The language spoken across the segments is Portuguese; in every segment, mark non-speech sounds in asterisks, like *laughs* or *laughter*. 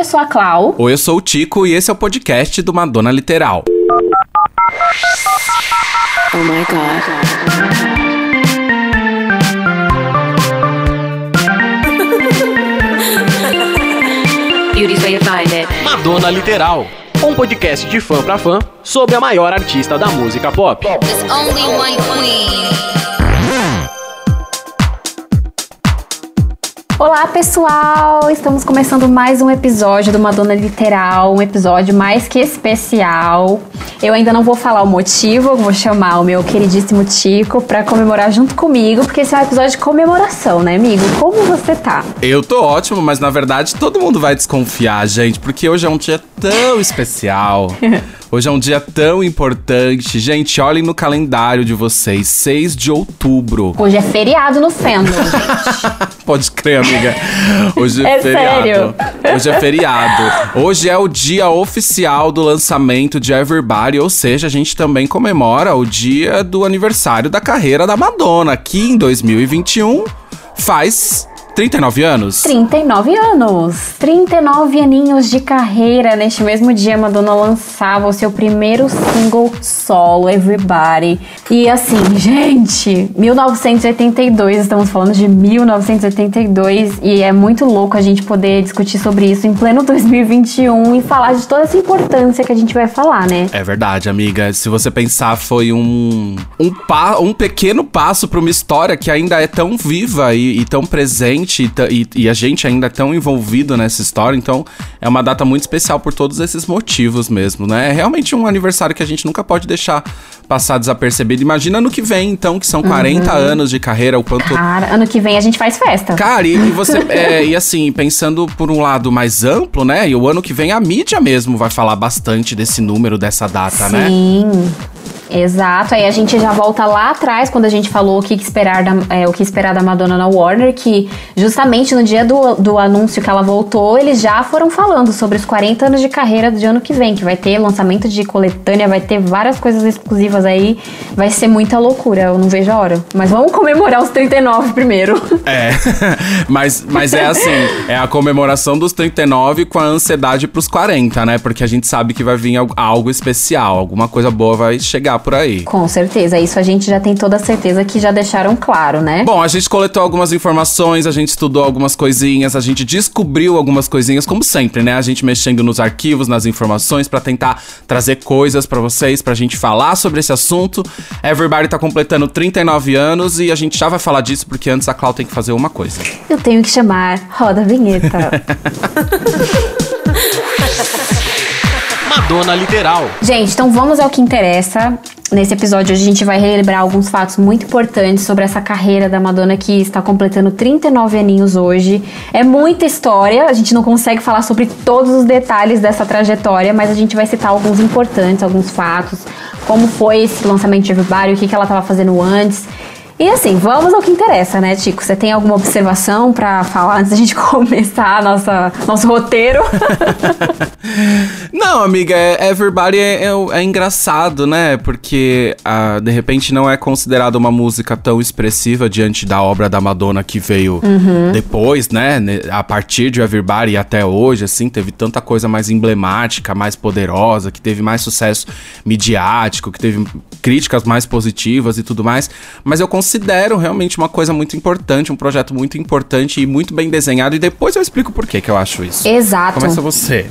eu sou a Clau. Oi, eu sou o Tico e esse é o podcast do Madonna Literal. Oh my god. Beauty's way to find it. Madonna Literal. Um podcast de fã pra fã sobre a maior artista da música pop. Olá, pessoal! Estamos começando mais um episódio do Madonna Literal, um episódio mais que especial. Eu ainda não vou falar o motivo, vou chamar o meu queridíssimo Tico para comemorar junto comigo, porque esse é um episódio de comemoração, né, amigo? Como você tá? Eu tô ótimo, mas na verdade todo mundo vai desconfiar, gente, porque hoje é um dia tão especial. *laughs* Hoje é um dia tão importante. Gente, olhem no calendário de vocês. 6 de outubro. Hoje é feriado no fandom, gente. *laughs* Pode crer, amiga. Hoje é, é feriado. Sério? Hoje é feriado. Hoje é o dia oficial do lançamento de Everybody, ou seja, a gente também comemora o dia do aniversário da carreira da Madonna, que em 2021 faz 39 anos? 39 anos. 39 aninhos de carreira. Neste mesmo dia, Madonna lançava o seu primeiro single solo, Everybody. E assim, gente, 1982, estamos falando de 1982 e é muito louco a gente poder discutir sobre isso em pleno 2021 e falar de toda essa importância que a gente vai falar, né? É verdade, amiga. Se você pensar, foi um um, pa, um pequeno passo para uma história que ainda é tão viva e, e tão presente gente e, e, a gente ainda é tão envolvido nessa história, então é uma data muito especial por todos esses motivos mesmo, né? É realmente um aniversário que a gente nunca pode deixar passar desapercebido. Imagina ano que vem, então, que são 40 uhum. anos de carreira, o quanto. Cara, ano que vem a gente faz festa. Cara, e, e você. *laughs* é, e assim, pensando por um lado mais amplo, né? E o ano que vem a mídia mesmo vai falar bastante desse número, dessa data, Sim. né? Sim. Exato, aí a gente já volta lá atrás quando a gente falou o que esperar da, é, o que esperar da Madonna na Warner, que justamente no dia do, do anúncio que ela voltou, eles já foram falando sobre os 40 anos de carreira do ano que vem, que vai ter lançamento de coletânea, vai ter várias coisas exclusivas aí, vai ser muita loucura, eu não vejo a hora. Mas vamos comemorar os 39 primeiro. É, *laughs* mas, mas é assim, é a comemoração dos 39 com a ansiedade pros 40, né? Porque a gente sabe que vai vir algo especial, alguma coisa boa vai chegar por aí. Com certeza, isso a gente já tem toda a certeza que já deixaram claro, né? Bom, a gente coletou algumas informações, a gente estudou algumas coisinhas, a gente descobriu algumas coisinhas, como sempre, né? A gente mexendo nos arquivos, nas informações para tentar trazer coisas para vocês, pra gente falar sobre esse assunto. Everybody tá completando 39 anos e a gente já vai falar disso porque antes a Clau tem que fazer uma coisa. Eu tenho que chamar Roda a Vinheta. *laughs* Madonna Literal. Gente, então vamos ao que interessa. Nesse episódio a gente vai relembrar alguns fatos muito importantes sobre essa carreira da Madonna que está completando 39 aninhos hoje. É muita história, a gente não consegue falar sobre todos os detalhes dessa trajetória, mas a gente vai citar alguns importantes, alguns fatos, como foi esse lançamento de Everybody, o que, que ela estava fazendo antes. E assim, vamos ao que interessa, né, Tico? Você tem alguma observação para falar antes da gente *laughs* começar nossa, nosso roteiro? *laughs* não, amiga, é, Everybody é, é, é, engraçado, né? Porque uh, de repente não é considerada uma música tão expressiva diante da obra da Madonna que veio uhum. depois, né? A partir de Everybody até hoje, assim, teve tanta coisa mais emblemática, mais poderosa, que teve mais sucesso midiático, que teve críticas mais positivas e tudo mais. Mas eu considero considero realmente uma coisa muito importante, um projeto muito importante e muito bem desenhado. E depois eu explico por que, que eu acho isso. Exato. Começa você.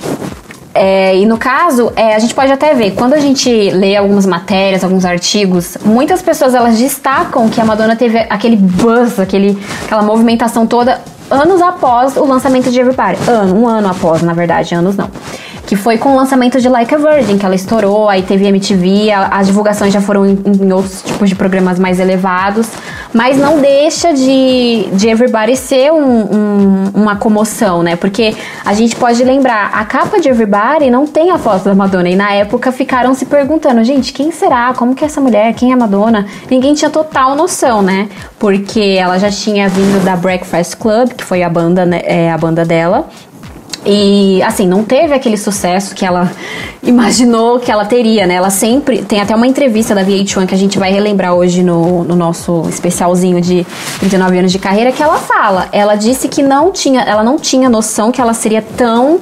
É, e no caso, é, a gente pode até ver, quando a gente lê algumas matérias, alguns artigos, muitas pessoas elas destacam que a Madonna teve aquele buzz, aquele, aquela movimentação toda anos após o lançamento de Everybody. Ano, um ano após, na verdade, anos não que foi com o lançamento de Like a Virgin, que ela estourou, aí teve MTV, a, as divulgações já foram em, em, outros tipos de programas mais elevados, mas não deixa de, de Everybody ser um, um, uma comoção, né? Porque a gente pode lembrar, a capa de Everybody não tem a foto da Madonna, e na época ficaram se perguntando, gente, quem será? Como que é essa mulher? Quem é a Madonna? Ninguém tinha total noção, né? Porque ela já tinha vindo da Breakfast Club, que foi a banda, né, é, a banda dela, e assim, não teve aquele sucesso que ela *laughs* imaginou que ela teria, né? Ela sempre. Tem até uma entrevista da VH1 que a gente vai relembrar hoje no, no nosso especialzinho de 39 anos de carreira, que ela fala. Ela disse que não tinha, ela não tinha noção que ela seria tão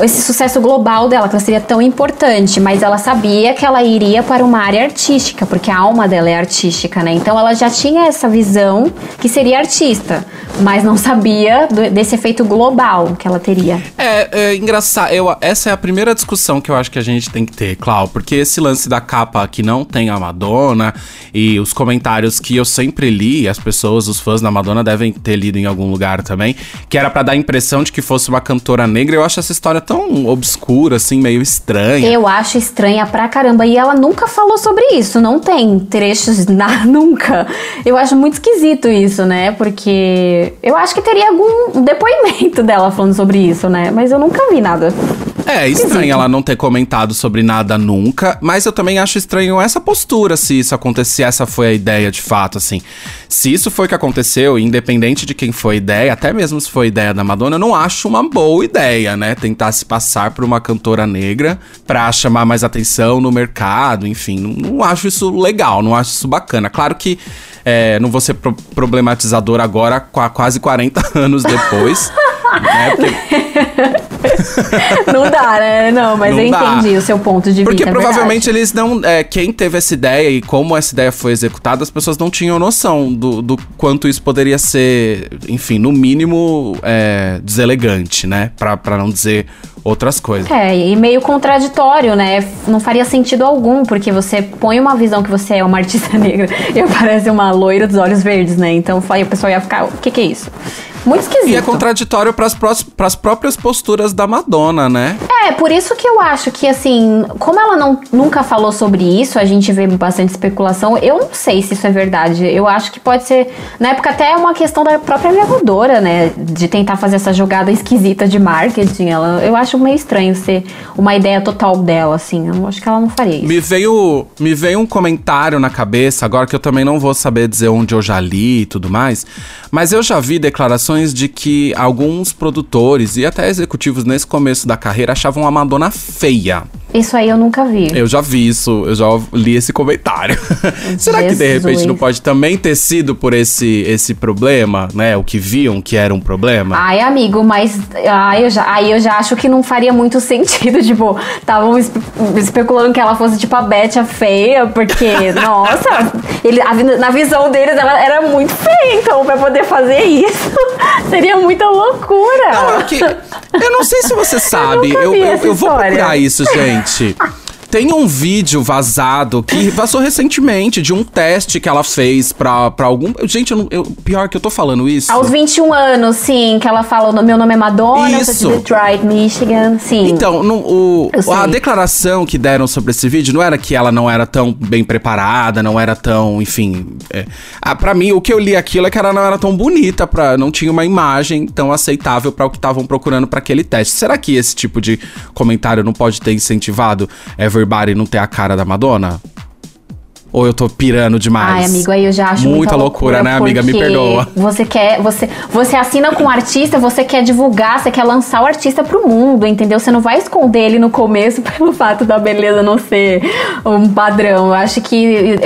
esse sucesso global dela, que ela seria tão importante, mas ela sabia que ela iria para uma área artística, porque a alma dela é artística, né? Então ela já tinha essa visão que seria artista, mas não sabia do, desse efeito global que ela teria. É, é engraçado. Eu, essa é a primeira discussão que eu acho que a gente tem que ter, Clau, porque esse lance da capa que não tem a Madonna e os comentários que eu sempre li, as pessoas, os fãs da Madonna devem ter lido em algum lugar também, que era para dar a impressão de que fosse uma cantora negra. Eu acho essa história tão obscura, assim, meio estranha. Eu acho estranha pra caramba. E ela nunca falou sobre isso. Não tem trechos, na, *laughs* nunca. Eu acho muito esquisito isso, né? Porque eu acho que teria algum depoimento dela falando sobre isso, né? Mas eu nunca vi nada. É estranho ela não ter comentado sobre nada nunca, mas eu também acho estranho essa postura, se isso acontecer, essa foi a ideia de fato, assim. Se isso foi o que aconteceu, independente de quem foi a ideia, até mesmo se foi a ideia da Madonna, eu não acho uma boa ideia, né? Tentar se passar por uma cantora negra pra chamar mais atenção no mercado, enfim, não, não acho isso legal, não acho isso bacana. Claro que é, não vou ser pro problematizador agora, quase 40 *laughs* anos depois. né? Porque... *laughs* não dá, né? Não, mas não eu dá. entendi o seu ponto de vista. Porque é provavelmente eles não. É, quem teve essa ideia e como essa ideia foi executada, as pessoas não tinham noção do, do quanto isso poderia ser, enfim, no mínimo é, deselegante, né? Pra, pra não dizer outras coisas. É, e meio contraditório, né? Não faria sentido algum, porque você põe uma visão que você é uma artista *laughs* negra e aparece uma loira dos olhos verdes, né? Então o pessoal ia ficar, o que, que é isso? Muito esquisito. E é contraditório para as próprias posturas da Madonna, né? É, por isso que eu acho que, assim, como ela não, nunca falou sobre isso, a gente vê bastante especulação. Eu não sei se isso é verdade. Eu acho que pode ser, na época, até uma questão da própria gravadora, né? De tentar fazer essa jogada esquisita de marketing. Ela, eu acho meio estranho ser uma ideia total dela, assim. Eu acho que ela não faria isso. Me veio, me veio um comentário na cabeça, agora que eu também não vou saber dizer onde eu já li e tudo mais, mas eu já vi declarações de que alguns produtores e até executivos nesse começo da carreira achavam a Madonna feia. Isso aí eu nunca vi. Eu já vi isso, eu já li esse comentário. *laughs* Será que de repente não pode também ter sido por esse, esse problema, né? O que viam que era um problema? Ai, amigo, mas ai, eu já, aí eu já acho que não faria muito sentido. *laughs* Tipo, estavam espe especulando que ela fosse tipo a Betty a feia, porque, *laughs* nossa, ele, a, na visão deles ela era muito feia, então pra poder fazer isso seria muita loucura. Não, é que, eu não sei se você sabe, eu, eu, eu, eu vou procurar isso, gente gente. *laughs* Tem um vídeo vazado que vazou recentemente de um teste que ela fez pra, pra algum. Gente, eu, eu, pior que eu tô falando isso. Aos 21 anos, sim, que ela fala: meu nome é Madonna, isso. sou de Detroit, Michigan. Sim. Então, no, o, a declaração que deram sobre esse vídeo não era que ela não era tão bem preparada, não era tão, enfim. É, ah, pra mim, o que eu li aquilo é que ela não era tão bonita, pra, não tinha uma imagem tão aceitável para o que estavam procurando para aquele teste. Será que esse tipo de comentário não pode ter incentivado Ever Everybody não ter a cara da Madonna? Ou eu tô pirando demais? Ai, amigo, aí eu já acho muita, muita loucura, loucura, né, amiga? Me perdoa. Você quer, você, você assina com o artista, você quer divulgar, você quer lançar o artista pro mundo, entendeu? Você não vai esconder ele no começo *laughs* pelo fato da beleza não ser um padrão. Eu acho que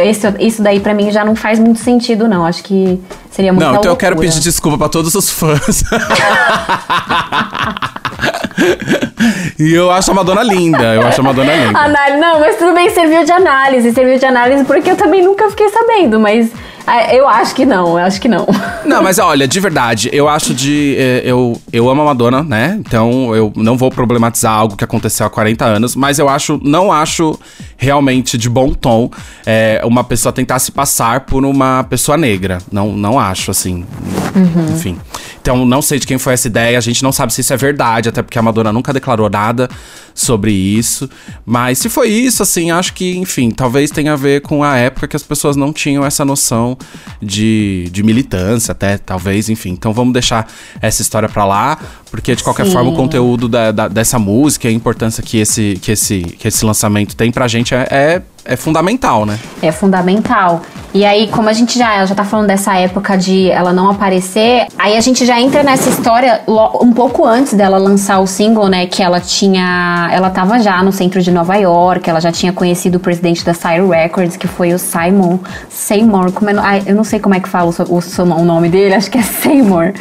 isso, isso daí para mim já não faz muito sentido, não. Acho que seria muito Não, então loucura. eu quero pedir desculpa para todos os fãs. *laughs* e eu acho a Madonna linda. Eu acho a Madonna linda. Análise, não, mas tudo bem, serviu de análise. Serviu de análise porque eu também nunca fiquei sabendo, mas eu acho que não, eu acho que não. Não, mas olha, de verdade, eu acho de. Eh, eu, eu amo a Madonna, né? Então eu não vou problematizar algo que aconteceu há 40 anos, mas eu acho, não acho realmente de bom tom é, uma pessoa tentar se passar por uma pessoa negra. Não, não acho, assim. Uhum. Enfim. Então, não sei de quem foi essa ideia, a gente não sabe se isso é verdade, até porque a Madonna nunca declarou nada sobre isso. Mas se foi isso, assim, acho que, enfim, talvez tenha a ver com a época que as pessoas não tinham essa noção de, de militância, até, talvez, enfim. Então vamos deixar essa história pra lá, porque de qualquer Sim. forma o conteúdo da, da, dessa música e a importância que esse, que, esse, que esse lançamento tem pra gente é, é é fundamental, né? É fundamental. E aí, como a gente já, já tá falando dessa época de ela não aparecer, aí a gente já entra nessa história um pouco antes dela lançar o single, né? Que ela tinha. Ela tava já no centro de Nova York, ela já tinha conhecido o presidente da Sire Records, que foi o Simon Seymour. Como é, eu não sei como é que fala o, o, o nome dele, acho que é Seymour.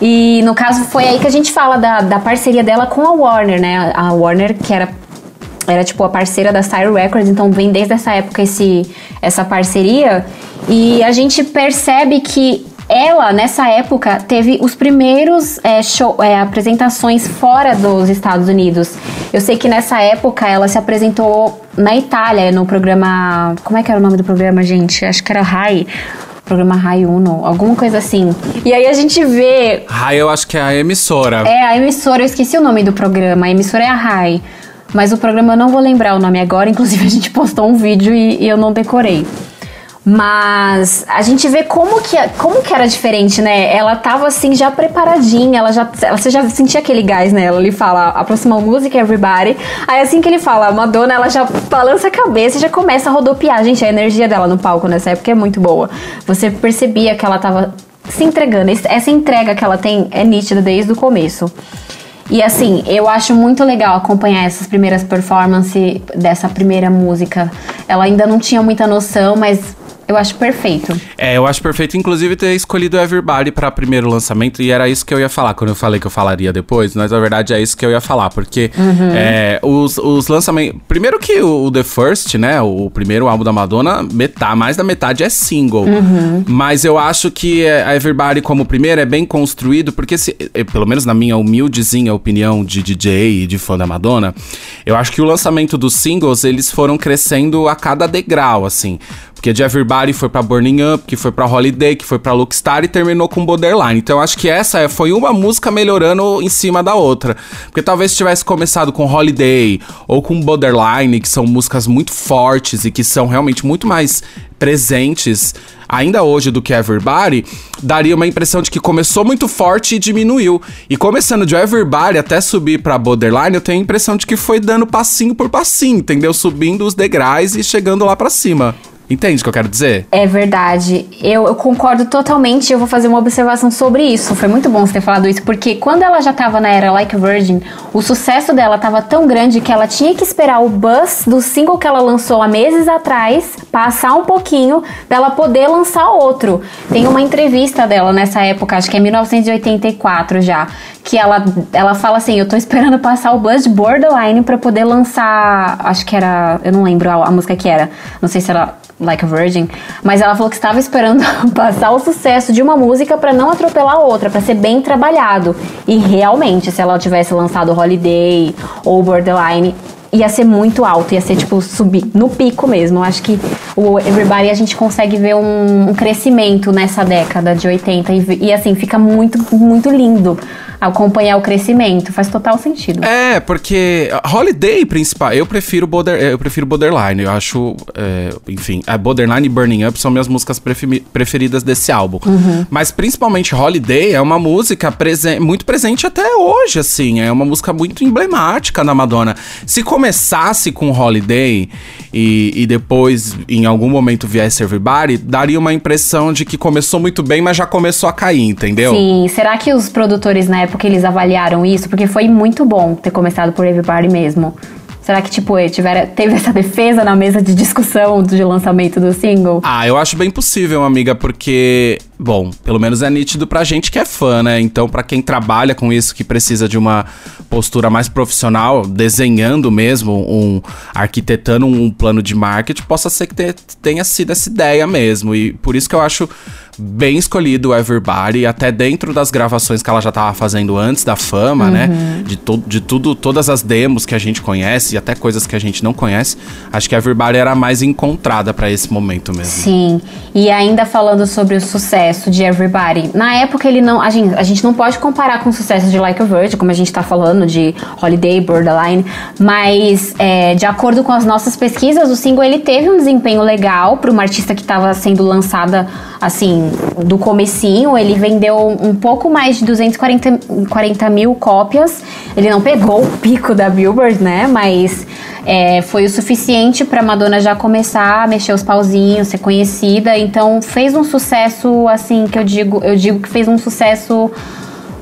E no caso foi aí que a gente fala da, da parceria dela com a Warner, né? A Warner, que era era tipo a parceira da Sire Records, então vem desde essa época esse, essa parceria. E a gente percebe que ela, nessa época, teve os primeiros é, show, é, apresentações fora dos Estados Unidos. Eu sei que nessa época ela se apresentou na Itália, no programa. Como é que era o nome do programa, gente? Acho que era Rai programa Rai Uno, alguma coisa assim. E aí a gente vê. Rai, eu acho que é a emissora. É, a emissora, eu esqueci o nome do programa. A emissora é a Rai. Mas o programa eu não vou lembrar o nome agora, inclusive a gente postou um vídeo e, e eu não decorei. Mas a gente vê como que, como que era diferente, né? Ela tava assim, já preparadinha, ela já. Você já sentia aquele gás nela. Ele fala, aproxima música, everybody. Aí assim que ele fala, Madonna, ela já balança a cabeça e já começa a rodopiar. Gente, a energia dela no palco nessa época é muito boa. Você percebia que ela tava se entregando. Essa entrega que ela tem é nítida desde o começo. E assim, eu acho muito legal acompanhar essas primeiras performances dessa primeira música. Ela ainda não tinha muita noção, mas eu acho perfeito. É, eu acho perfeito, inclusive, ter escolhido Everybody para primeiro lançamento, e era isso que eu ia falar quando eu falei que eu falaria depois, mas na verdade é isso que eu ia falar, porque uhum. é, os, os lançamentos. Primeiro que o, o, The First, né, o primeiro álbum da Madonna, metade, mais da metade é single. Uhum. Mas eu acho que é, a Everybody, como primeiro, é bem construído, porque, se, é, pelo menos na minha humildezinha opinião de DJ e de fã da Madonna, eu acho que o lançamento dos singles, eles foram crescendo a cada degrau, assim. Porque de Everybody foi para Burning Up, que foi para Holiday, que foi para Lookstar e terminou com Borderline. Então acho que essa foi uma música melhorando em cima da outra. Porque talvez tivesse começado com Holiday ou com Borderline, que são músicas muito fortes e que são realmente muito mais presentes ainda hoje do que Everybody, daria uma impressão de que começou muito forte e diminuiu. E começando de Everybody até subir para Borderline, eu tenho a impressão de que foi dando passinho por passinho, entendeu? Subindo os degraus e chegando lá para cima. Entende o que eu quero dizer? É verdade. Eu, eu concordo totalmente. Eu vou fazer uma observação sobre isso. Foi muito bom você ter falado isso, porque quando ela já tava na era Like Virgin, o sucesso dela tava tão grande que ela tinha que esperar o buzz do single que ela lançou há meses atrás passar um pouquinho dela poder lançar outro. Tem uma entrevista dela nessa época, acho que é 1984 já, que ela, ela fala assim: Eu tô esperando passar o buzz de Borderline para poder lançar. Acho que era. Eu não lembro a, a música que era. Não sei se era Like a Virgin, mas ela falou que estava esperando *laughs* passar o sucesso de uma música para não atropelar a outra, para ser bem trabalhado. E realmente, se ela tivesse lançado Holiday ou Borderline, ia ser muito alto, ia ser tipo subir no pico mesmo. Eu acho que o Everybody a gente consegue ver um, um crescimento nessa década de 80 e, e assim fica muito, muito lindo acompanhar o crescimento. Faz total sentido. É, porque Holiday principal, eu prefiro Border, eu prefiro Borderline. Eu acho, é, enfim, a Borderline e Burning Up são minhas músicas preferidas desse álbum. Uhum. Mas principalmente Holiday é uma música presen muito presente até hoje, assim. É uma música muito emblemática da Madonna. Se começasse com Holiday e, e depois, em algum momento, viesse Everybody, daria uma impressão de que começou muito bem, mas já começou a cair, entendeu? Sim. Será que os produtores na época eles avaliaram isso? Porque foi muito bom ter começado por Everybody mesmo. Será que, tipo, tiver, teve essa defesa na mesa de discussão de lançamento do single? Ah, eu acho bem possível, amiga, porque, bom, pelo menos é nítido pra gente que é fã, né? Então, pra quem trabalha com isso, que precisa de uma postura mais profissional, desenhando mesmo, um arquitetando um plano de marketing, possa ser que tenha sido essa ideia mesmo. E por isso que eu acho bem escolhido o Everybody, até dentro das gravações que ela já tava fazendo antes da fama, né? uhum. né? De, to de tudo, todas as demos que a gente conhece e até coisas que a gente não conhece. Acho que a Everybody era a mais encontrada para esse momento mesmo. Sim. E ainda falando sobre o sucesso de Everybody, na época ele não. A gente, a gente não pode comparar com o sucesso de Like a Virgin, como a gente tá falando, de Holiday, Borderline, mas é, de acordo com as nossas pesquisas, o single ele teve um desempenho legal para uma artista que estava sendo lançada assim do comecinho, ele vendeu um pouco mais de 240 40 mil cópias. Ele não pegou o pico da Billboard, né? Mas é, foi o suficiente para Madonna já começar a mexer os pauzinhos, ser conhecida. Então fez um sucesso, assim, que eu digo, eu digo que fez um sucesso.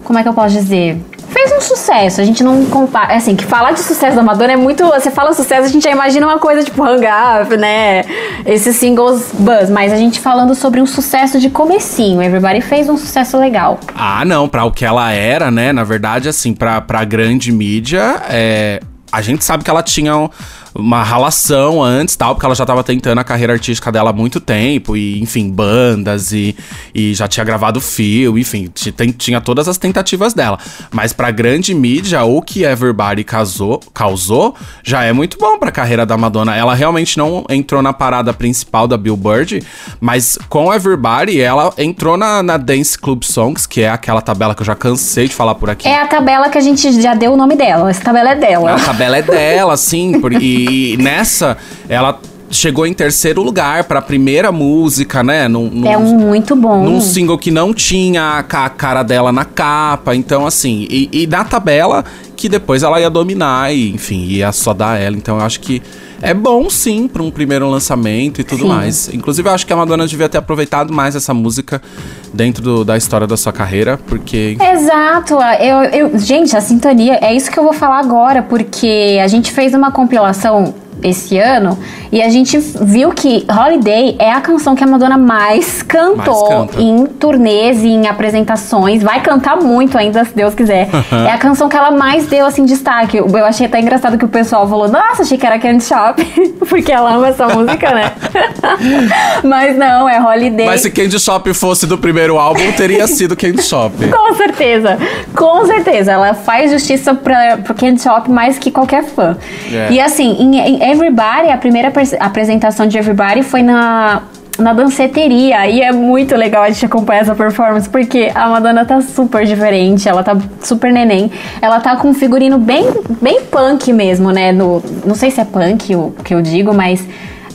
Como é que eu posso dizer? Fez um sucesso. A gente não compara. Assim, que falar de sucesso da Madonna é muito. Você fala sucesso, a gente já imagina uma coisa tipo Hang Up, né? Esses singles buzz. Mas a gente falando sobre um sucesso de comecinho. Everybody fez um sucesso legal. Ah, não. Pra o que ela era, né? Na verdade, assim, pra, pra grande mídia, é. A gente sabe que ela tinha uma ralação antes, tal, porque ela já tava tentando a carreira artística dela há muito tempo, e, enfim, bandas, e, e já tinha gravado fio, enfim, tinha todas as tentativas dela. Mas pra grande mídia, o que Everybody casou, causou já é muito bom pra carreira da Madonna. Ela realmente não entrou na parada principal da Billboard, mas com Everybody, ela entrou na, na Dance Club Songs, que é aquela tabela que eu já cansei de falar por aqui. É a tabela que a gente já deu o nome dela. Essa tabela é dela. A tabela é dela, sim, porque e nessa, ela chegou em terceiro lugar para a primeira música, né? Num, num, é um muito bom. Num single que não tinha a cara dela na capa. Então, assim, e, e na tabela que depois ela ia dominar e, enfim, ia só dar ela. Então, eu acho que é bom sim para um primeiro lançamento e tudo sim. mais. Inclusive, eu acho que a Madonna devia ter aproveitado mais essa música dentro do, da história da sua carreira, porque. Exato! Eu, eu, gente, a sintonia, é isso que eu vou falar agora, porque a gente fez uma compilação esse ano e a gente viu que Holiday é a canção que a Madonna mais cantou mais em turnês e em apresentações. Vai cantar muito ainda, se Deus quiser. é a canção que ela mais deu assim destaque. Eu achei até engraçado que o pessoal falou: Nossa, achei que era Candy Shop, *laughs* porque ela ama essa música, né? *laughs* Mas não, é Holiday. Mas se Candy Shop fosse do primeiro álbum, teria *laughs* sido Candy Shop. Com certeza, com certeza. Ela faz justiça pra, pro Candy Shop mais que qualquer fã. É. E assim, em, em Everybody, a primeira apresentação de Everybody foi na na danceteria. E é muito legal a gente acompanhar essa performance, porque a Madonna tá super diferente, ela tá super neném. Ela tá com um figurino bem, bem punk mesmo, né? No, não sei se é punk o que eu digo, mas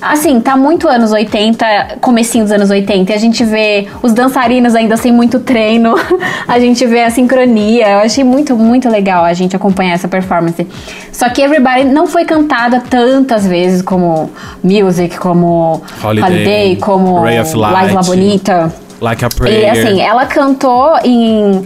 Assim, tá muito anos 80, comecinho dos anos 80, e a gente vê os dançarinos ainda sem muito treino, *laughs* a gente vê a sincronia. Eu achei muito, muito legal a gente acompanhar essa performance. Só que Everybody não foi cantada tantas vezes como Music, como Holiday, Holiday como Ray of Light, La Bonita. Like a Prayer. E assim, ela cantou em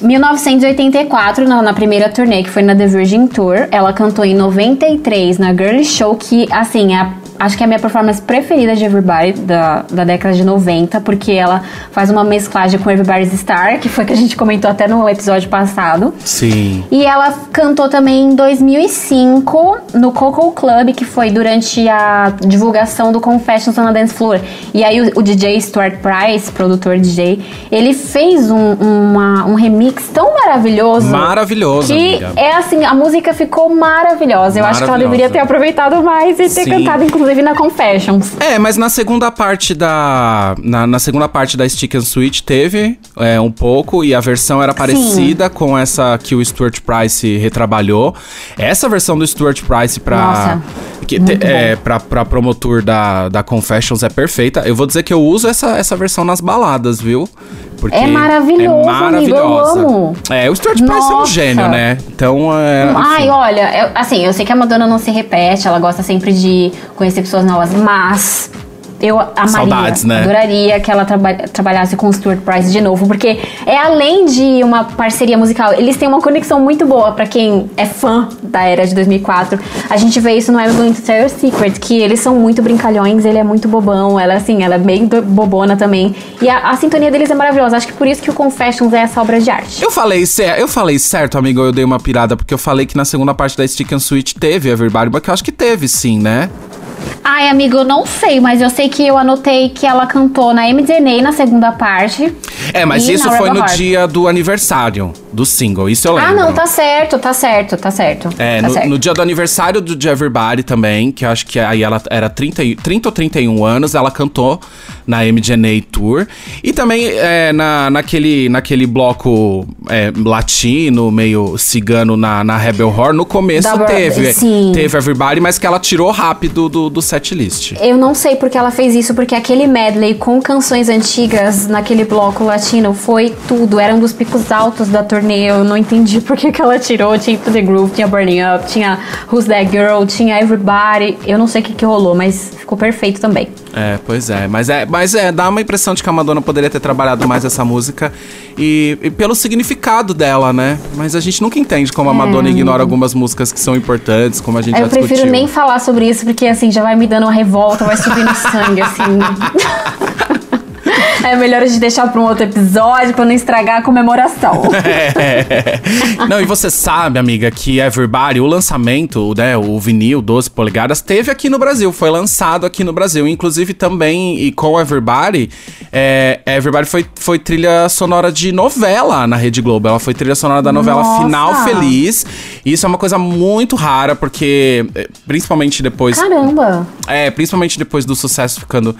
1984, na, na, primeira turnê, que foi na The Virgin Tour. Ela cantou em 93 na Girly Show, que, assim, é a acho que é a minha performance preferida de Everybody da, da década de 90, porque ela faz uma mesclagem com Everybody's Star, que foi que a gente comentou até no episódio passado. Sim. E ela cantou também em 2005 no Coco Club, que foi durante a divulgação do Confessions on a Dance Floor. E aí o, o DJ Stuart Price, produtor DJ, ele fez um, uma, um remix tão maravilhoso. Maravilhoso, Que amiga. é assim, a música ficou maravilhosa. Eu acho que ela deveria ter aproveitado mais e ter Sim. cantado, inclusive inclusive na Confessions. É, mas na segunda parte da. Na, na segunda parte da Stick and Switch teve é, um pouco, e a versão era parecida Sim. com essa que o Stuart Price retrabalhou. Essa versão do Stuart Price pra. Nossa. Que, te, é, pra, pra promotor da, da Confessions é perfeita. Eu vou dizer que eu uso essa, essa versão nas baladas, viu? Porque é maravilhoso, é maravilhosa. Amigo, eu amo. É, o Stuart Price é um gênio, né? Então, é, Ai, olha, eu, assim, eu sei que a Madonna não se repete, ela gosta sempre de conhecer pessoas novas, mas eu amaria, Saudades, né? adoraria que ela traba trabalhasse com o Stuart Price de novo, porque é além de uma parceria musical, eles têm uma conexão muito boa para quem é fã da era de 2004. A gente vê isso no I'm Going to Tell Your Secret, que eles são muito brincalhões, ele é muito bobão, ela assim, ela é bem bobona também. E a, a, sintonia deles é maravilhosa. Acho que por isso que o Confessions é essa obra de arte. Eu falei, eu falei certo, amigo, eu dei uma pirada, porque eu falei que na segunda parte da Stick and Switch teve Everybody, mas que eu acho que teve sim, né? Ai, amigo, eu não sei, mas eu sei que eu anotei que ela cantou na MDNA na segunda parte. É, mas isso foi no Heart. dia do aniversário do single, isso eu lembro. Ah, não, tá certo, tá certo, tá certo. É, tá no, certo. no, dia do aniversário do de Everybody também, que eu acho que aí ela era 30, 30 ou 31 anos, ela cantou na MDNA Tour. E também é, na, naquele, naquele bloco é, latino, meio cigano na, na Rebel Horror, no começo da teve. Sim. Teve Everybody, mas que ela tirou rápido do, do setlist. Eu não sei porque ela fez isso, porque aquele medley com canções antigas naquele bloco latino foi tudo. Era um dos picos altos da turnê. Eu não entendi por que, que ela tirou. Tinha The Groove, tinha Burning Up, tinha Who's That Girl, tinha Everybody. Eu não sei o que, que rolou, mas ficou perfeito também. É, pois é. Mas é, mas é, dá uma impressão de que a Madonna poderia ter trabalhado mais essa música e, e, pelo significado dela, né? Mas a gente nunca entende como a é. Madonna ignora algumas músicas que são importantes, como a gente Eu já discutiu. Eu prefiro nem falar sobre isso, porque assim, já vai me dando uma revolta, vai subir no sangue, assim. *laughs* É melhor a gente deixar para um outro episódio para não estragar a comemoração. *laughs* É. Não, e você sabe, amiga, que Everybody, o lançamento, né, o vinil 12 polegadas, teve aqui no Brasil, foi lançado aqui no Brasil. Inclusive também, e com Everybody, é, Everybody foi, foi trilha sonora de novela na Rede Globo. Ela foi trilha sonora da novela Nossa. Final Feliz. E isso é uma coisa muito rara, porque é, principalmente depois. Caramba! É, principalmente depois do sucesso ficando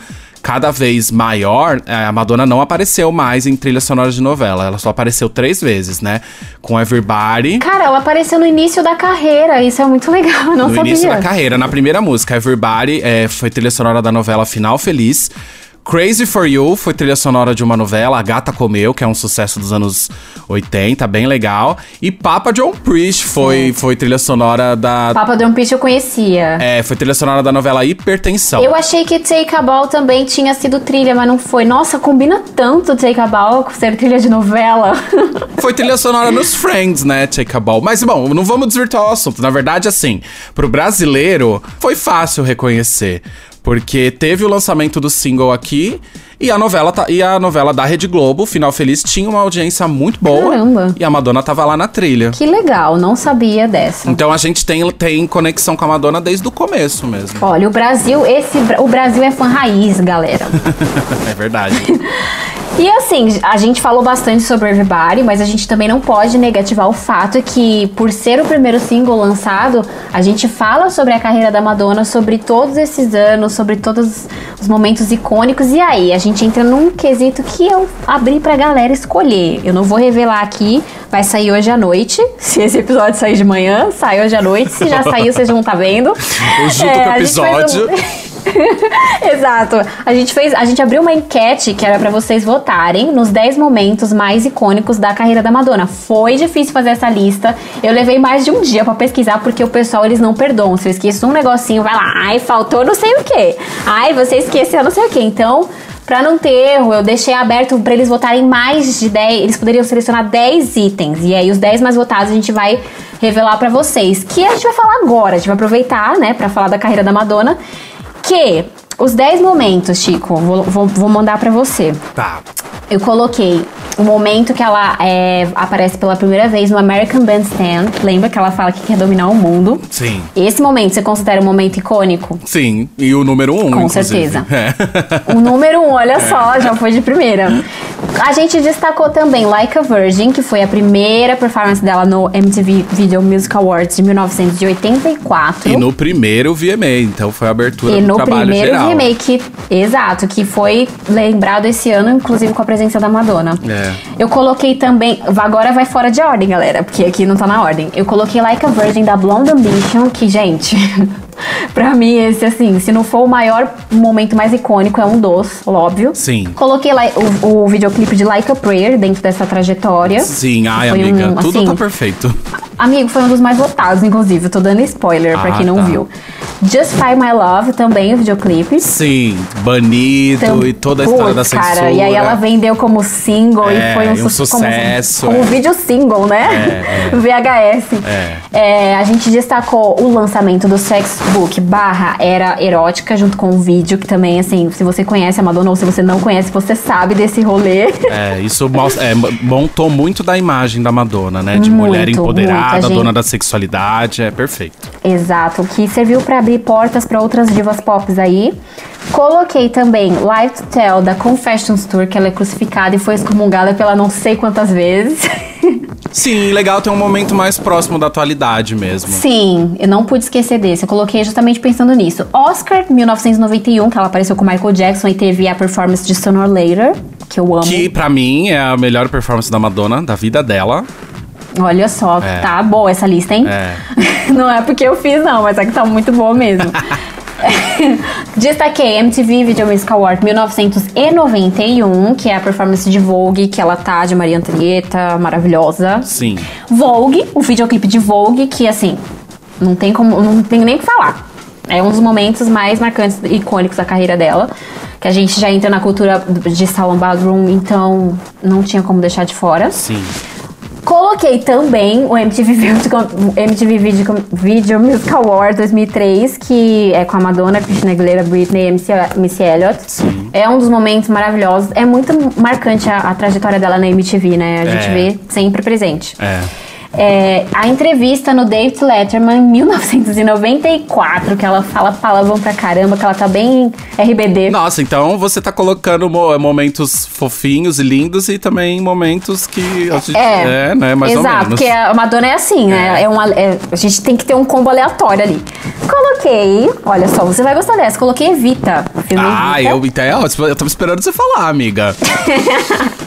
cada vez maior, é, a Madonna não apareceu mais em trilha sonora de novela. Ela só apareceu três vezes, né? Com Everybody. Cara, ela apareceu no início da carreira. Isso é muito *laughs* legal, eu não no sabia. No início da carreira, na primeira música, Everybody é, foi trilha sonora da novela Final Feliz. Crazy for You foi trilha sonora de uma novela, A Gata Comeu, que é um sucesso dos anos 80, bem legal. E Papa John Priest foi, foi trilha sonora da. Papa John Priest eu conhecia. É, foi trilha sonora da novela Hipertensão. Eu achei que Take a Ball também tinha sido trilha, mas não foi. Nossa, combina tanto Take a Ball com ser trilha de novela. *laughs* foi trilha sonora nos Friends, né? Take a Ball. Mas bom, não vamos desvirtuar o assunto. Na verdade, assim, pro brasileiro, foi fácil reconhecer. Porque teve o lançamento do single aqui e a novela tá, e a novela da Rede Globo, Final Feliz, tinha uma audiência muito boa. Caramba. E a Madonna tava lá na trilha. Que legal, não sabia dessa. Então a gente tem, tem conexão com a Madonna desde o começo mesmo. Olha, o Brasil, esse o Brasil é fã raiz, galera. *laughs* é verdade. *laughs* E assim, a gente falou bastante sobre Everybody, mas a gente também não pode negativar o fato que, por ser o primeiro single lançado, a gente fala sobre a carreira da Madonna, sobre todos esses anos, sobre todos os momentos icônicos. E aí, a gente entra num quesito que eu abri pra galera escolher. Eu não vou revelar aqui, vai sair hoje à noite. *laughs* Se esse episódio sair de manhã, sai hoje à noite. Se já saiu, vocês vão estar tá vendo. *laughs* Junto é, com o episódio. *laughs* *laughs* Exato. A gente fez, a gente abriu uma enquete que era para vocês votarem nos 10 momentos mais icônicos da carreira da Madonna. Foi difícil fazer essa lista. Eu levei mais de um dia para pesquisar porque o pessoal eles não perdoam. Se eu esqueço um negocinho, vai lá, ai, faltou não sei o quê. Ai, você esqueceu não sei o quê. Então, Pra não ter erro, eu deixei aberto para eles votarem mais de 10. Eles poderiam selecionar 10 itens. E aí, os 10 mais votados a gente vai revelar para vocês. Que a gente vai falar agora. A gente vai aproveitar, né, pra falar da carreira da Madonna que os 10 momentos, Chico, vou, vou, vou mandar para você. Tá. Eu coloquei o momento que ela é, aparece pela primeira vez no American Bandstand. Lembra que ela fala que quer dominar o mundo? Sim. Esse momento você considera um momento icônico? Sim, e o número um, Com inclusive. certeza. É. *laughs* O número um, olha é. só, já foi de primeira. A gente destacou também Like a Virgin, que foi a primeira performance dela no MTV Video Music Awards de 1984. E no primeiro VMA, então foi a abertura e do trabalho geral. E no primeiro VMA, que, exato, que foi lembrado esse ano, inclusive com a presença da Madonna. É. Eu coloquei também, agora vai fora de ordem, galera, porque aqui não tá na ordem. Eu coloquei Like a Virgin da Blonde Ambition, que, gente... *laughs* *laughs* pra mim, esse, assim, se não for o maior momento mais icônico, é um dos, óbvio. Sim. Coloquei lá o, o videoclipe de Like a Prayer dentro dessa trajetória. Sim, ai, amiga, um, tudo assim, tá perfeito. Amigo, foi um dos mais votados, inclusive. Eu tô dando spoiler ah, pra quem não tá. viu. Justify My Love também, o videoclipe. Sim, banido então, e toda a história da censura. Cara, e aí ela vendeu como single é, e foi um, um sucesso. Como, como é. vídeo single, né? É, é. *laughs* VHS. É. É, a gente destacou o lançamento do Sex Book barra Era Erótica, junto com o vídeo, que também, assim, se você conhece a Madonna ou se você não conhece, você sabe desse rolê. É, isso é, montou muito da imagem da Madonna, né? De muito, mulher empoderada, dona da sexualidade, é perfeito. Exato, que serviu para abrir portas para outras divas pop aí. Coloquei também Live to Tell da Confessions Tour, que ela é crucificada e foi excomungada pela não sei quantas vezes. *laughs* Sim, legal ter um momento mais próximo da atualidade mesmo. Sim, eu não pude esquecer desse. Eu coloquei justamente pensando nisso. Oscar 1991, que ela apareceu com Michael Jackson e teve a performance de Sooner Later, que eu amo. Que para mim é a melhor performance da Madonna da vida dela. Olha só, é. tá boa essa lista, hein? É. *laughs* não é porque eu fiz, não, mas é que tá muito boa mesmo. *laughs* Destaquei MTV Video Music Award 1991, que é a performance de Vogue, que ela tá de Maria Antonieta, maravilhosa. Sim. Vogue, o videoclipe de Vogue, que assim, não tem como, não tem nem o que falar. É um dos momentos mais marcantes e icônicos da carreira dela. Que a gente já entra na cultura de salon ballroom, então não tinha como deixar de fora. Sim. Coloquei também o MTV Video, MTV Video, Video Music Award 2003, que é com a Madonna, Christina Aguilera, Britney e Missy Elliott. Sim. É um dos momentos maravilhosos. É muito marcante a, a trajetória dela na MTV, né? A gente É. vê sempre presente. É. É, a entrevista no David Letterman em 1994, que ela fala palavrão pra caramba, que ela tá bem RBD. Nossa, então você tá colocando mo- momentos fofinhos e lindos e também momentos que. A gente, É, é né? Mais Exato, ou menos. porque a Madonna é assim, né? É uma, é- a gente tem que ter um combo aleatório ali. Coloquei, olha só, você vai gostar dessa. Coloquei Evita, Ah, Evita. eu, então, ó, eu tava esperando você falar, amiga. *laughs*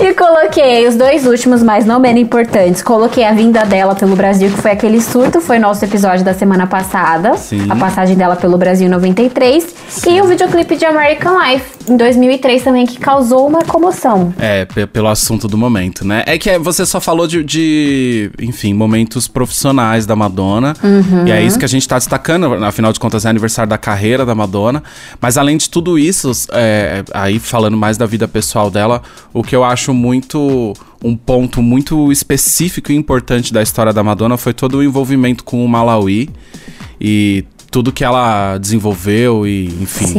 E coloquei os dois últimos, mas não menos importantes. Coloquei a vinda dela pelo Brasil, que foi aquele surto, foi nosso episódio da semana passada. Sim. A passagem dela pelo Brasil em 93. E o videoclipe de American Life, em 2003 também, que causou uma comoção. É, pe- pelo assunto do momento, né? É que é- você só falou de, de, enfim, momentos profissionais da Madonna. Uhum. E é isso que a gente tá destacando, afinal de contas, é aniversário da carreira da Madonna. Mas além de tudo isso, é, aí falando mais da vida pessoal dela, o que eu acho muito. Um ponto muito específico e importante da história da Madonna foi todo o envolvimento com o Malawi. E tudo que ela desenvolveu e, enfim,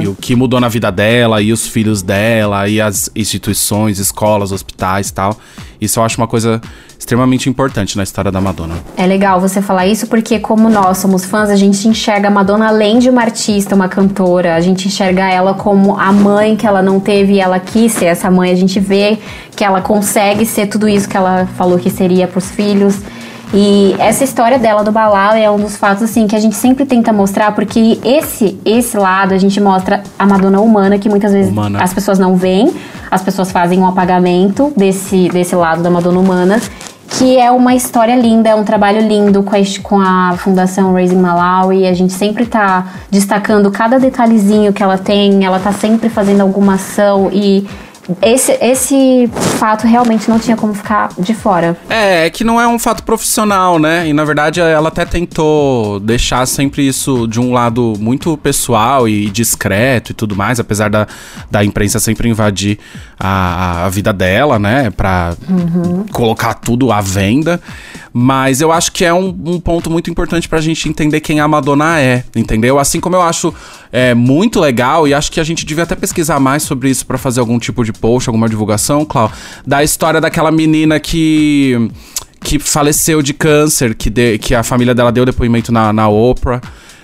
e, e o que mudou na vida dela e os filhos dela e as instituições, escolas, hospitais e tal. Isso eu acho uma coisa extremamente importante na história da Madonna. É legal você falar isso porque, como nós somos fãs, a gente enxerga a Madonna além de uma artista, uma cantora. A gente enxerga ela como a mãe que ela não teve e ela quis ser essa mãe. A gente vê que ela consegue ser tudo isso que ela falou que seria pros filhos. E essa história dela do Balala é um dos fatos assim que a gente sempre tenta mostrar porque esse esse lado a gente mostra a Madonna humana que muitas vezes Humana. as pessoas não veem, as pessoas fazem um apagamento desse desse lado da Madonna humana que é uma história linda, é um trabalho lindo com a, com a Fundação Raising Malawi. A gente sempre tá destacando cada detalhezinho que ela tem, ela tá sempre fazendo alguma ação e esse, esse fato realmente não tinha como ficar de fora. É, é que não é um fato profissional, né? E na verdade ela até tentou deixar sempre isso de um lado muito pessoal e discreto e tudo mais, apesar da, da imprensa sempre invadir a, a vida dela, né? Pra colocar tudo à venda. Mas eu acho que é um, um ponto muito importante pra gente entender quem a Madonna é, entendeu? Assim como eu acho é, muito legal, e acho que a gente devia até pesquisar mais sobre isso pra fazer algum tipo de post, alguma divulgação, Clau, da história daquela menina que que faleceu de câncer, que, de- que a família dela deu depoimento na, na Oprah.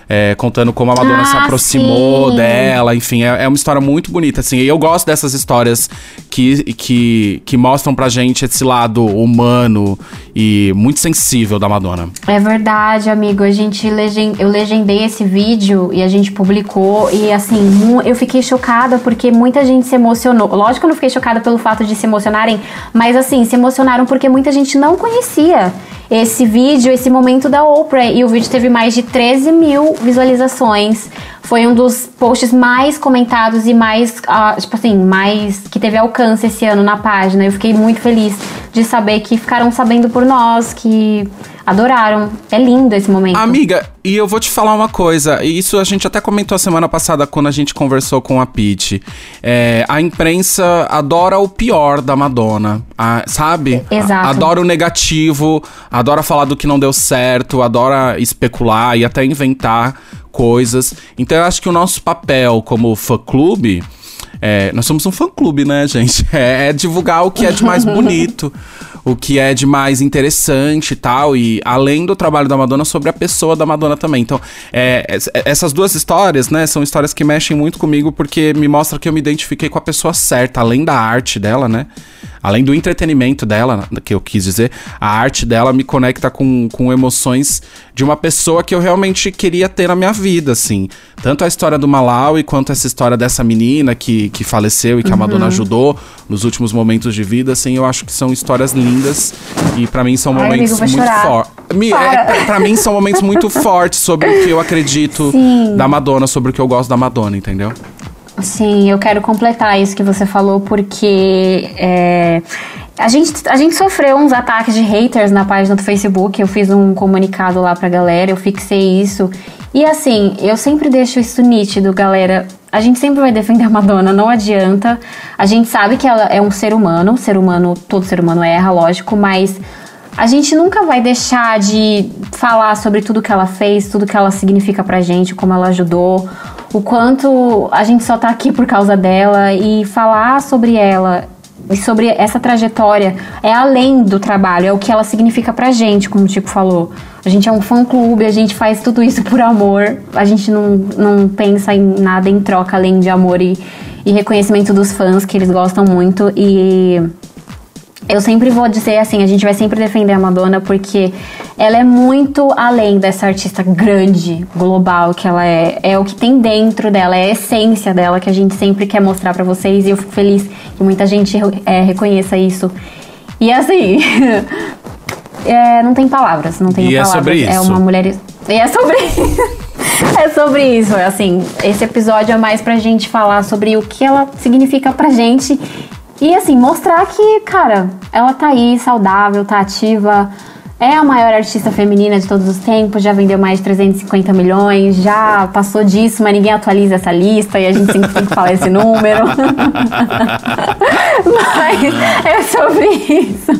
É, contando como a Madonna se Ah, aproximou sim. dela, enfim, é, é uma história muito bonita, assim. E eu gosto dessas histórias que, que, que mostram pra gente esse lado humano e muito sensível da Madonna. É verdade, amigo. A gente legen... eu legendei esse vídeo e a gente publicou e assim, eu fiquei chocada porque muita gente se emocionou. Lógico que eu não fiquei chocada pelo fato de se emocionarem, mas assim, se emocionaram porque muita gente não conhecia esse vídeo, esse momento da Oprah. E o vídeo teve mais de 13 mil visualizações. Foi um dos posts mais comentados e mais, ah, tipo assim, mais que teve alcance esse ano na página. Eu fiquei muito feliz de saber que ficaram sabendo por nós, que adoraram. É lindo esse momento. Amiga, e eu vou te falar uma coisa, isso a gente até comentou a semana passada quando a gente conversou com a Pete. É, a imprensa adora o pior da Madonna, a- sabe? Exato. A- Adora o negativo, adora falar do que não deu certo, adora especular e até inventar coisas. Então eu acho que o nosso papel como fã-clube. É, nós somos um fã-clube, né, gente? *laughs* É, é divulgar o que é de mais *laughs* bonito, o que é de mais interessante e tal. E além do trabalho da Madonna, sobre a pessoa da Madonna também. Então, é, es- essas duas histórias, né, são histórias que mexem muito comigo porque me mostra que eu me identifiquei com a pessoa certa, além da arte dela, né? Além do entretenimento dela, que eu quis dizer, a arte dela me conecta com, com emoções de uma pessoa que eu realmente queria ter na minha vida, assim. Tanto a história do Malawi quanto essa história dessa menina que, que faleceu e que a Madonna ajudou nos últimos momentos de vida, assim, eu acho que são histórias lindas e pra mim são Ai, momentos amigo, muito fortes. É, Para. mim são momentos muito *laughs* fortes sobre o que eu acredito Sim. da Madonna, sobre o que eu gosto da Madonna, entendeu? Sim, eu quero completar isso que você falou, porque é, a gente, a gente sofreu uns ataques de haters na página do Facebook. Eu fiz um comunicado lá pra galera, eu fixei isso. E assim, eu sempre deixo isso nítido, galera. A gente sempre vai defender a Madonna, não adianta. A gente sabe que ela é um ser humano, ser humano, todo ser humano erra, lógico, mas a gente nunca vai deixar de falar sobre tudo que ela fez, tudo que ela significa pra gente, como ela ajudou, o quanto a gente só tá aqui por causa dela e falar sobre ela sobre essa trajetória é além do trabalho, é o que ela significa pra gente, como o Tipo falou. A gente é um fã clube, a gente faz tudo isso por amor, a gente não, não pensa em nada em troca além de amor e, e reconhecimento dos fãs, que eles gostam muito. E eu sempre vou dizer assim, a gente vai sempre defender a Madonna porque ela é muito além dessa artista grande, global que ela é. É o que tem dentro dela, é a essência dela que a gente sempre quer mostrar para vocês e eu fico feliz que muita gente é, reconheça isso. E assim, *laughs* é, não tem palavras, não tem e palavras. É sobre isso. É uma mulher. E é sobre *laughs* É sobre isso, assim, esse episódio é mais pra gente falar sobre o que ela significa pra gente e assim, mostrar que, cara, ela tá aí, saudável, tá ativa. É a maior artista feminina de todos os tempos, já vendeu mais de 350 milhões, já passou disso, mas ninguém atualiza essa lista e a gente sempre tem que falar esse número. *laughs* mas é sobre isso.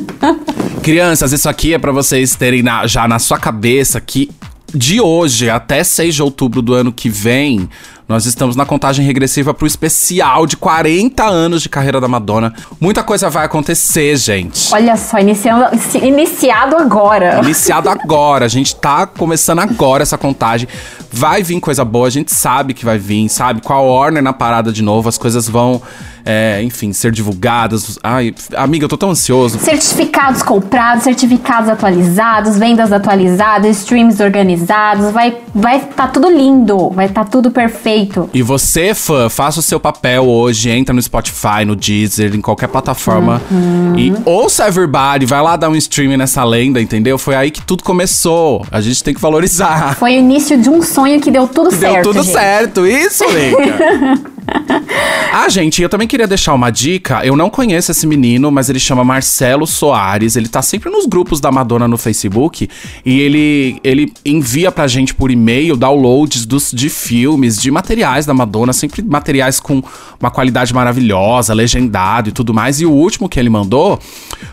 Crianças, isso aqui é para vocês terem na, já na sua cabeça que de hoje até 6 de outubro do ano que vem, nós estamos na contagem regressiva pro especial de 40 anos de carreira da Madonna. Muita coisa vai acontecer, gente. Olha só, iniciando, iniciado agora. Iniciado agora. A gente tá começando agora essa contagem. Vai vir coisa boa, a gente sabe que vai vir, sabe? Com a Warner na parada de novo, as coisas vão é, enfim, ser divulgadas. Ai, amiga, eu tô tão ansioso. Certificados comprados, certificados atualizados, vendas atualizadas, streams organizados, vai vai tá tudo lindo, vai tá tudo perfeito. E você, fã, faça o seu papel hoje, entra no Spotify, no Deezer, em qualquer plataforma uhum. e ouça Everybody, vai lá dar um stream nessa lenda, entendeu? Foi aí que tudo começou. A gente tem que valorizar. Foi o início de um sonho que deu tudo certo. Deu tudo gente. certo, isso, Leica. *laughs* ah, gente, eu também queria deixar uma dica. Eu não conheço esse menino, mas ele chama Marcelo Soares. Ele tá sempre nos grupos da Madonna no Facebook e ele, ele envia pra gente por e-mail downloads dos, de filmes, de materiais da Madonna, sempre materiais com uma qualidade maravilhosa, legendado e tudo mais. E o último que ele mandou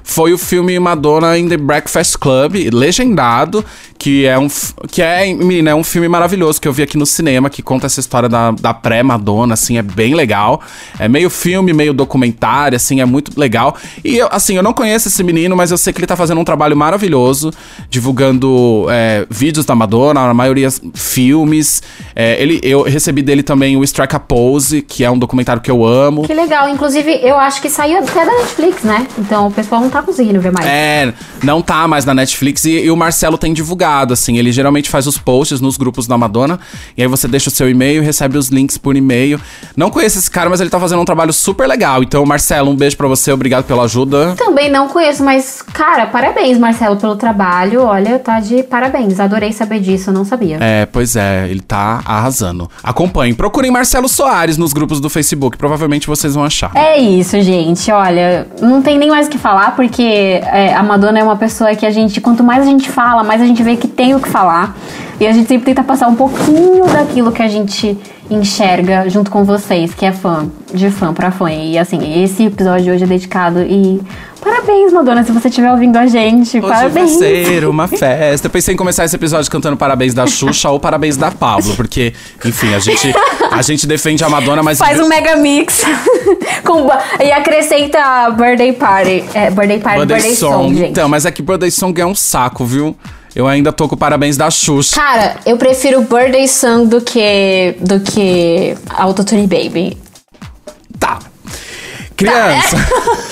foi o filme Madonna in the Breakfast Club, legendado, que é um que é, menina, é um filme maravilhoso que eu vi aqui no cinema, que conta essa história da, da pré-Madonna, assim, é bem legal. É meio filme, meio documentário, assim, é muito legal. E eu, assim, eu não conheço esse menino, mas eu sei que ele tá fazendo um trabalho maravilhoso, divulgando é, vídeos da Madonna, na maioria filmes. É, ele, eu recebi dele também o Strike a Pose, que é um documentário que eu amo. Que legal. Inclusive, eu acho que saiu até da Netflix, né? Então o pessoal não tá conseguindo ver mais. É, não tá mais na Netflix e, e o Marcelo tem divulgado, assim. Ele geralmente faz os posts nos grupos da Madonna. E aí você deixa o seu e-mail e recebe os links por e-mail. Não conheço esse cara, mas ele tá fazendo um trabalho super legal. Então, Marcelo, um beijo para você, obrigado pela ajuda. Também não conheço, mas, cara, parabéns, Marcelo, pelo trabalho. Olha, tá de parabéns. Adorei saber disso, eu não sabia. É, pois é, ele tá arrasando. Acompanhem, procurem Marcelo Soares nos grupos do Facebook, provavelmente vocês vão achar. É isso, gente. Olha, não tem nem mais o que falar, porque é, a Madonna é uma pessoa que a gente, quanto mais a gente fala, mais a gente vê que tem o que falar. E a gente sempre tenta passar um pouquinho daquilo que a gente enxerga junto com vocês, que é fã, de fã pra fã. E assim, esse episódio de hoje é dedicado e parabéns, Madonna, se você estiver ouvindo a gente. Hoje parabéns. vai ser uma *laughs* festa. Eu pensei em começar esse episódio cantando parabéns da Xuxa ou parabéns da Pablo, porque, enfim, a gente, a gente defende a Madonna, mas. Faz um mega mix *laughs* com, e acrescenta birthday party. É, birthday party, birthday, birthday song, song, gente. Então, mas é que birthday song é um saco, viu? Eu ainda tô com parabéns da Xuxa. Cara, eu prefiro Birthday Song do que do que Autotune Baby. Tá. Criança.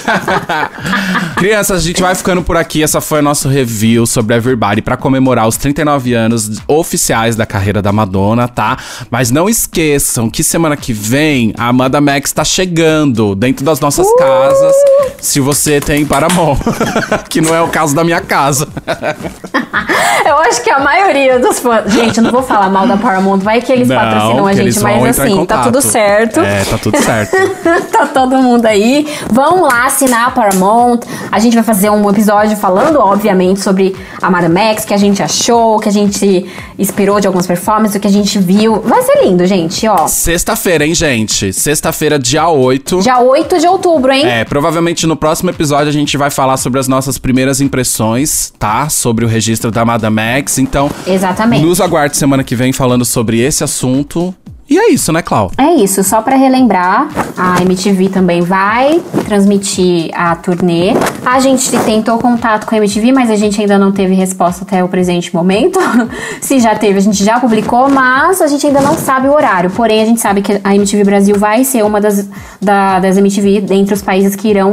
*laughs* Crianças, a gente vai ficando por aqui. Essa foi o nosso review sobre Everybody para comemorar os 39 anos oficiais da carreira da Madonna, tá? Mas não esqueçam que semana que vem a Amanda Max tá chegando dentro das nossas uh! casas. Se você tem Paramount, *laughs* que não é o caso da minha casa. *laughs* eu acho que a maioria dos fãs. Gente, eu não vou falar mal da Paramount, vai que eles não, patrocinam a gente, mas assim, tá tudo certo. É, tá tudo certo. tá todo mundo aí. Vão lá, assinar a Paramount. A gente vai fazer um episódio falando, obviamente, sobre a Madame X, que a gente achou, que a gente inspirou de algumas performances, o que a gente viu. Vai ser lindo, gente, ó. Sexta-feira, hein, gente? Sexta-feira, dia 8. Dia 8 de outubro, hein? É, provavelmente no próximo episódio a gente vai falar sobre as nossas primeiras impressões, tá? Sobre o registro da Madame X. Então, Exatamente. nos aguarde semana que vem falando sobre esse assunto. E é isso, né, Clau? É isso, só para relembrar, a MTV também vai transmitir a turnê. A gente tentou contato com a MTV, mas a gente ainda não teve resposta até o presente momento. *laughs* Se já teve, a gente já publicou, mas a gente ainda não sabe o horário. Porém, a gente sabe que a MTV Brasil vai ser uma das, da, das MTV dentre os países que irão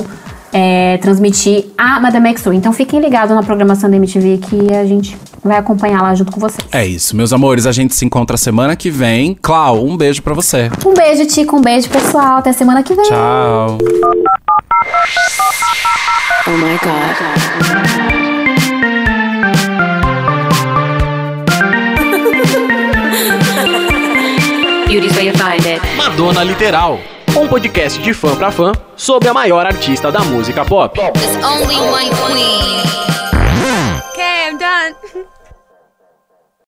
é, transmitir a Madame X Tour. Então fiquem ligados na programação da MTV que a gente vai acompanhar lá junto com vocês. É isso, meus amores. A gente se encontra semana que vem. Clau, um beijo para você. Um beijo, Tico. Um beijo, pessoal. Até semana que vem. Tchau. Oh my god. Beauty's. Madonna Literal. Um podcast de fã pra fã sobre a maior artista da música pop. There's only one queen. Okay, I'm done. *laughs*